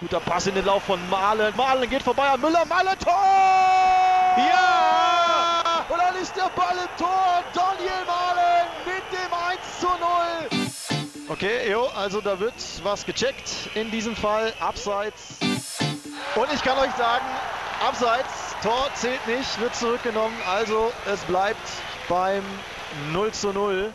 Guter Pass in den Lauf von Malen. Malen geht vorbei an Müller. Malen, Tor! Ja! Und dann ist der Ball im Tor. Daniel Malen mit dem 1 zu 0. Okay, jo, also da wird was gecheckt. In diesem Fall abseits. Und ich kann euch sagen, abseits, Tor zählt nicht, wird zurückgenommen. Also es bleibt beim 0 zu 0.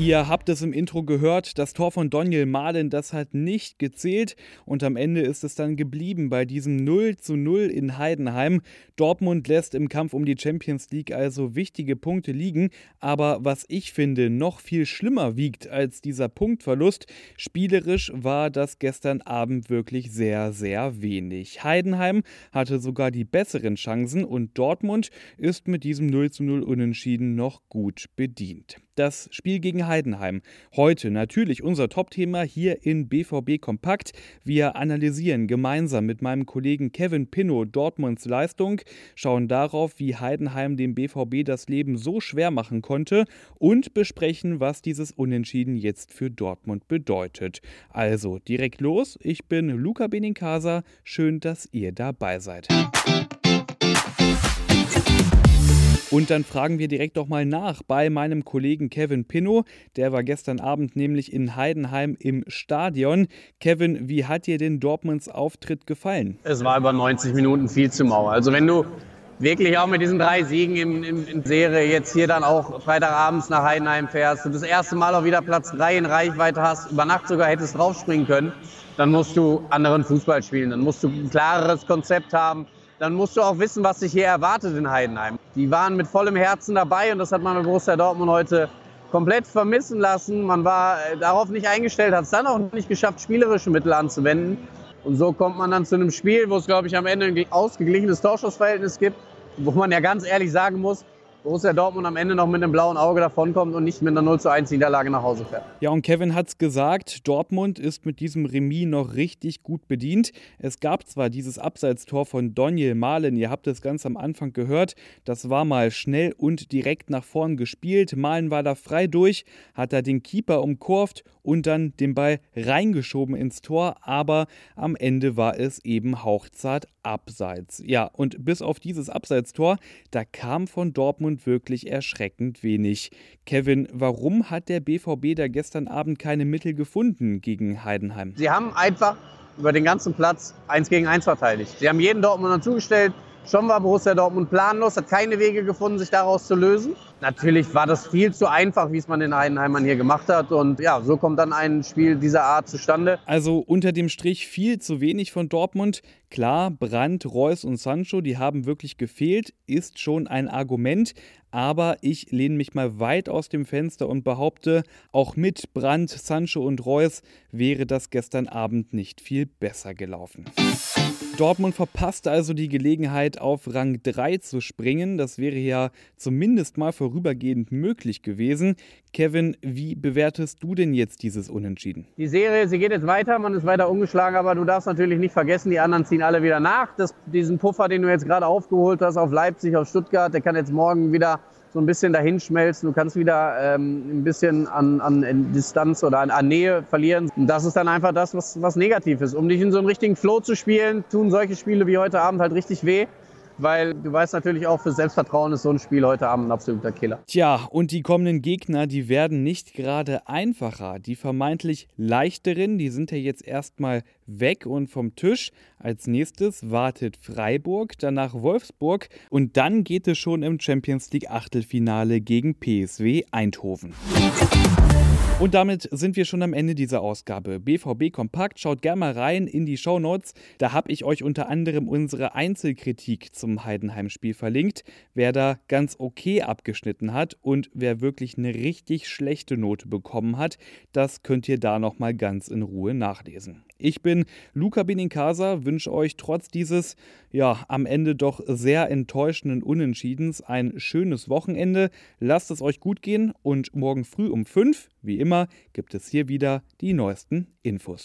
Ihr habt es im Intro gehört, das Tor von Daniel Mahlen, das hat nicht gezählt und am Ende ist es dann geblieben bei diesem 0 zu 0 in Heidenheim. Dortmund lässt im Kampf um die Champions League also wichtige Punkte liegen, aber was ich finde noch viel schlimmer wiegt als dieser Punktverlust, spielerisch war das gestern Abend wirklich sehr, sehr wenig. Heidenheim hatte sogar die besseren Chancen und Dortmund ist mit diesem 0 zu 0 Unentschieden noch gut bedient das Spiel gegen Heidenheim. Heute natürlich unser Top-Thema hier in BVB Kompakt. Wir analysieren gemeinsam mit meinem Kollegen Kevin Pinnow Dortmunds Leistung, schauen darauf, wie Heidenheim dem BVB das Leben so schwer machen konnte und besprechen, was dieses Unentschieden jetzt für Dortmund bedeutet. Also direkt los. Ich bin Luca Benincasa. Schön, dass ihr dabei seid. Und dann fragen wir direkt doch mal nach bei meinem Kollegen Kevin Pinnow. Der war gestern Abend nämlich in Heidenheim im Stadion. Kevin, wie hat dir denn Dortmunds Auftritt gefallen? Es war über 90 Minuten viel zu mau. Also wenn du wirklich auch mit diesen drei Siegen in, in, in Serie jetzt hier dann auch Freitagabends nach Heidenheim fährst und das erste Mal auch wieder Platz 3 in Reichweite hast, über Nacht sogar hättest draufspringen können, dann musst du anderen Fußball spielen. Dann musst du ein klareres Konzept haben dann musst du auch wissen, was dich hier erwartet in Heidenheim. Die waren mit vollem Herzen dabei und das hat man bei Borussia Dortmund heute komplett vermissen lassen. Man war äh, darauf nicht eingestellt, hat es dann auch nicht geschafft, spielerische Mittel anzuwenden. Und so kommt man dann zu einem Spiel, wo es, glaube ich, am Ende ein ausgeglichenes Torschussverhältnis gibt, wo man ja ganz ehrlich sagen muss, Borussia Dortmund am Ende noch mit einem blauen Auge davonkommt und nicht mit einer 0 zu 1 Niederlage nach Hause fährt. Ja, und Kevin hat es gesagt, Dortmund ist mit diesem Remis noch richtig gut bedient. Es gab zwar dieses Abseitstor von Daniel Mahlen, ihr habt es ganz am Anfang gehört, das war mal schnell und direkt nach vorn gespielt. Mahlen war da frei durch, hat da den Keeper umkurvt und dann den Ball reingeschoben ins Tor, aber am Ende war es eben hauchzart abseits. Ja, und bis auf dieses Abseitstor, da kam von Dortmund wirklich erschreckend wenig. Kevin, warum hat der BVB da gestern Abend keine Mittel gefunden gegen Heidenheim? Sie haben einfach über den ganzen Platz eins gegen eins verteidigt. Sie haben jeden Dortmunder zugestellt, Schon war Borussia Dortmund planlos, hat keine Wege gefunden, sich daraus zu lösen. Natürlich war das viel zu einfach, wie es man in Heidenheimern hier gemacht hat. Und ja, so kommt dann ein Spiel dieser Art zustande. Also unter dem Strich viel zu wenig von Dortmund. Klar, Brandt, Reus und Sancho, die haben wirklich gefehlt, ist schon ein Argument. Aber ich lehne mich mal weit aus dem Fenster und behaupte, auch mit Brandt, Sancho und Reus wäre das gestern Abend nicht viel besser gelaufen. Dortmund verpasste also die Gelegenheit, auf Rang 3 zu springen. Das wäre ja zumindest mal vorübergehend möglich gewesen. Kevin, wie bewertest du denn jetzt dieses Unentschieden? Die Serie, sie geht jetzt weiter, man ist weiter umgeschlagen, aber du darfst natürlich nicht vergessen, die anderen ziehen alle wieder nach. Das, diesen Puffer, den du jetzt gerade aufgeholt hast auf Leipzig, auf Stuttgart, der kann jetzt morgen wieder so ein bisschen dahin schmelzen. Du kannst wieder ähm, ein bisschen an, an Distanz oder an, an, Nähe verlieren. Und das ist dann einfach das, was, was negativ ist. Um dich in so einen richtigen Flow zu spielen, tun solche Spiele wie heute Abend halt richtig weh weil du weißt natürlich auch, für Selbstvertrauen ist so ein Spiel heute Abend ein absoluter Killer. Tja, und die kommenden Gegner, die werden nicht gerade einfacher. Die vermeintlich leichteren, die sind ja jetzt erstmal weg und vom Tisch. Als nächstes wartet Freiburg, danach Wolfsburg und dann geht es schon im Champions League Achtelfinale gegen PSW Eindhoven. Und damit sind wir schon am Ende dieser Ausgabe. BVB Kompakt, schaut gerne mal rein in die Show Notes. Da habe ich euch unter anderem unsere Einzelkritik zum Heidenheim-Spiel verlinkt. Wer da ganz okay abgeschnitten hat und wer wirklich eine richtig schlechte Note bekommen hat, das könnt ihr da nochmal ganz in Ruhe nachlesen. Ich bin Luca Benincasa, wünsche euch trotz dieses, ja, am Ende doch sehr enttäuschenden Unentschiedens ein schönes Wochenende. Lasst es euch gut gehen und morgen früh um 5, wie immer, gibt es hier wieder die neuesten Infos.